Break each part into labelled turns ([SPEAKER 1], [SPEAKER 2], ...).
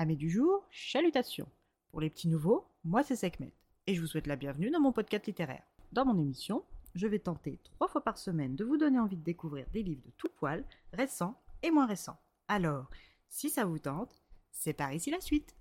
[SPEAKER 1] Amis du jour, chalutations. Pour les petits nouveaux, moi c'est Sekhmet et je vous souhaite la bienvenue dans mon podcast littéraire. Dans mon émission, je vais tenter trois fois par semaine de vous donner envie de découvrir des livres de tout poil, récents et moins récents. Alors, si ça vous tente, c'est par ici la suite.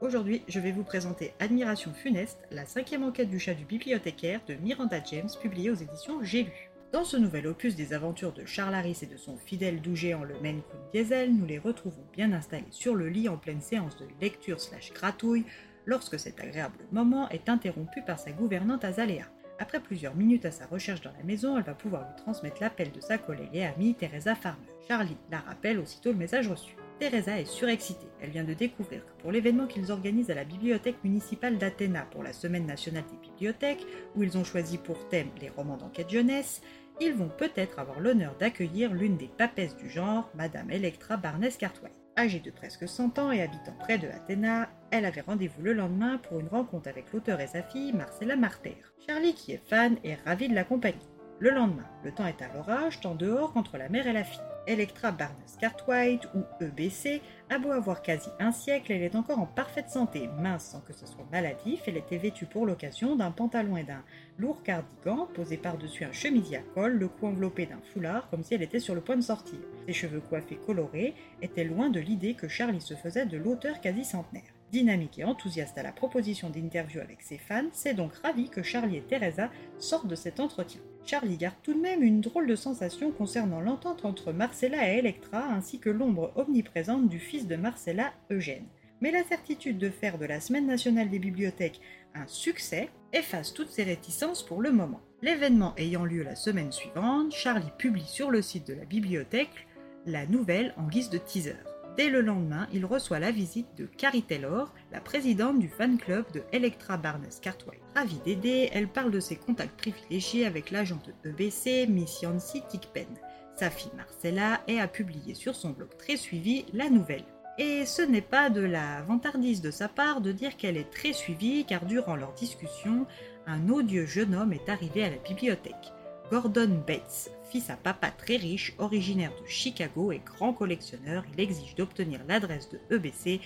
[SPEAKER 1] Aujourd'hui, je vais vous présenter Admiration funeste, la cinquième enquête du chat du bibliothécaire de Miranda James, publiée aux éditions J'ai lu. Dans ce nouvel opus des aventures de Charles Harris et de son fidèle doux géant le Maine Coon Diesel, nous les retrouvons bien installés sur le lit en pleine séance de lecture slash gratouille lorsque cet agréable moment est interrompu par sa gouvernante Azalea. Après plusieurs minutes à sa recherche dans la maison, elle va pouvoir lui transmettre l'appel de sa collègue et amie Teresa Farmer. Charlie la rappelle aussitôt le message reçu. Teresa est surexcitée. Elle vient de découvrir que pour l'événement qu'ils organisent à la bibliothèque municipale d'Athéna pour la Semaine nationale des bibliothèques, où ils ont choisi pour thème les romans d'enquête jeunesse, ils vont peut-être avoir l'honneur d'accueillir l'une des papesses du genre, Madame Electra Barnes Cartwright. Âgée de presque 100 ans et habitant près de Athéna, elle avait rendez-vous le lendemain pour une rencontre avec l'auteur et sa fille, Marcella Marter. Charlie, qui est fan, est ravi de la compagnie. Le lendemain, le temps est à l'orage, tant dehors qu'entre la mère et la fille. Electra Barnes Cartwright, ou EBC, a beau avoir quasi un siècle, elle est encore en parfaite santé, mince sans que ce soit maladif, elle était vêtue pour l'occasion d'un pantalon et d'un lourd cardigan posé par-dessus un chemisier à col, le cou enveloppé d'un foulard comme si elle était sur le point de sortir. Ses cheveux coiffés colorés étaient loin de l'idée que Charlie se faisait de l'auteur quasi centenaire. Dynamique et enthousiaste à la proposition d'interview avec ses fans, c'est donc ravi que Charlie et Teresa sortent de cet entretien. Charlie garde tout de même une drôle de sensation concernant l'entente entre Marcella et Electra ainsi que l'ombre omniprésente du fils de Marcella, Eugène. Mais la certitude de faire de la Semaine nationale des bibliothèques un succès efface toutes ses réticences pour le moment. L'événement ayant lieu la semaine suivante, Charlie publie sur le site de la bibliothèque la nouvelle en guise de teaser. Dès le lendemain, il reçoit la visite de Carrie Taylor, la présidente du fan club de Electra Barnes Cartwright. Ravie d'aider, elle parle de ses contacts privilégiés avec l'agent de EBC, Miss Yancy Tickpen. Sa fille Marcella et a publié sur son blog très suivi la nouvelle. Et ce n'est pas de la vantardise de sa part de dire qu'elle est très suivie car durant leur discussion, un odieux jeune homme est arrivé à la bibliothèque. Gordon Bates, fils à papa très riche, originaire de Chicago et grand collectionneur, il exige d'obtenir l'adresse de EBC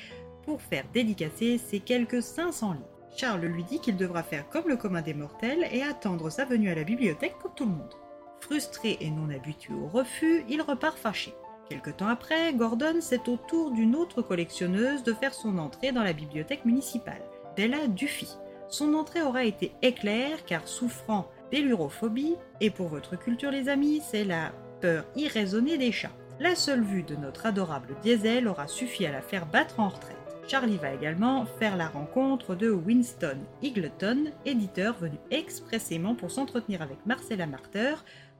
[SPEAKER 1] pour faire dédicacer ses quelques 500 livres. Charles lui dit qu'il devra faire comme le commun des mortels et attendre sa venue à la bibliothèque comme tout le monde. Frustré et non habitué au refus, il repart fâché. Quelque temps après, Gordon c'est au tour d'une autre collectionneuse de faire son entrée dans la bibliothèque municipale, Della Duffy. Son entrée aura été éclair car souffrant d'hélurophobie, et pour votre culture les amis, c'est la peur irraisonnée des chats. La seule vue de notre adorable Diesel aura suffi à la faire battre en retraite. Charlie va également faire la rencontre de Winston Eagleton, éditeur venu expressément pour s'entretenir avec Marcella Marter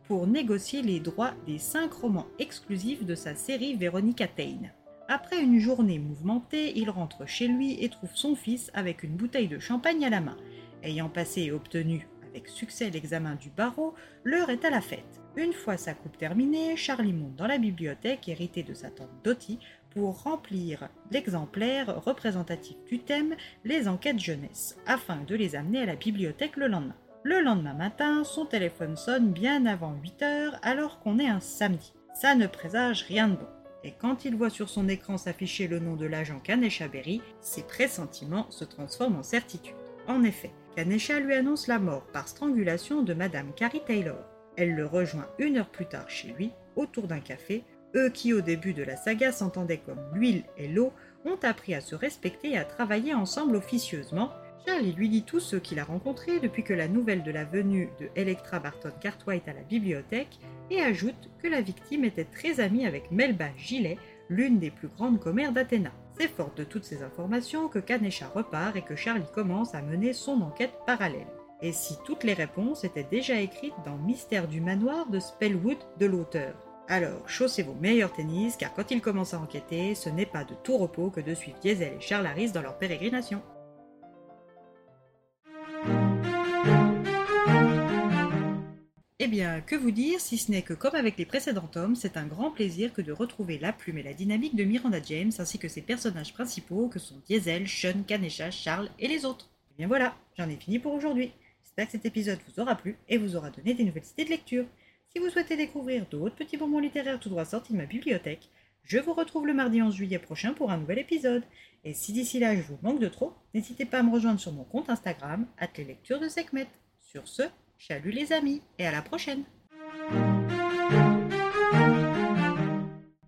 [SPEAKER 1] pour négocier les droits des cinq romans exclusifs de sa série Veronica Tain. Après une journée mouvementée, il rentre chez lui et trouve son fils avec une bouteille de champagne à la main. Ayant passé et obtenu avec succès l'examen du barreau, l'heure est à la fête. Une fois sa coupe terminée, Charlie monte dans la bibliothèque héritée de sa tante Dottie pour remplir l'exemplaire représentatif du thème Les enquêtes jeunesse, afin de les amener à la bibliothèque le lendemain. Le lendemain matin, son téléphone sonne bien avant 8 heures alors qu'on est un samedi. Ça ne présage rien de bon. Et quand il voit sur son écran s'afficher le nom de l'agent Kanesha Berry, ses pressentiments se transforment en certitude. En effet, Kanesha lui annonce la mort par strangulation de Madame Carrie Taylor. Elle le rejoint une heure plus tard chez lui, autour d'un café. Eux qui au début de la saga s'entendaient comme l'huile et l'eau, ont appris à se respecter et à travailler ensemble officieusement. Charlie lui dit tout ce qu'il a rencontré depuis que la nouvelle de la venue de Electra Barton Cartwright à la bibliothèque et ajoute que la victime était très amie avec Melba Gillet, l'une des plus grandes commères d'Athéna. C'est fort de toutes ces informations que Kanesha repart et que Charlie commence à mener son enquête parallèle. Et si toutes les réponses étaient déjà écrites dans Mystère du manoir de Spellwood de l'auteur? Alors, chaussez vos meilleurs tennis, car quand il commence à enquêter, ce n'est pas de tout repos que de suivre Diesel et Charles Harris dans leur pérégrination. Eh bien, que vous dire si ce n'est que comme avec les précédents tomes, c'est un grand plaisir que de retrouver la plume et la dynamique de Miranda James ainsi que ses personnages principaux que sont Diesel, Sean, Kanesha, Charles et les autres. Eh bien voilà, j'en ai fini pour aujourd'hui. J'espère que cet épisode vous aura plu et vous aura donné des nouvelles idées de lecture. Si vous souhaitez découvrir d'autres petits bonbons littéraires tout droit sortis de ma bibliothèque, Je vous retrouve le mardi 11 juillet prochain pour un nouvel épisode. Et si d'ici là je vous manque de trop, n'hésitez pas à me rejoindre sur mon compte Instagram, lectures de Sekhmet. Sur ce, Salut les amis et à la prochaine.